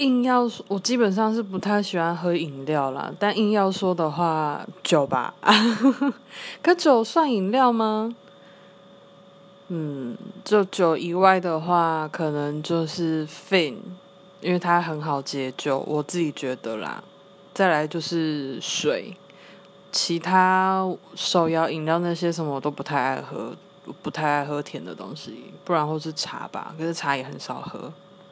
硬要说，我基本上是不太喜欢喝饮料啦。但硬要说的话，酒吧。可酒算饮料吗？嗯，就酒以外的话，可能就是 fin，因为它很好解酒，我自己觉得啦。再来就是水，其他手摇饮料那些什么我都不太爱喝，不太爱喝甜的东西，不然或是茶吧，可是茶也很少喝。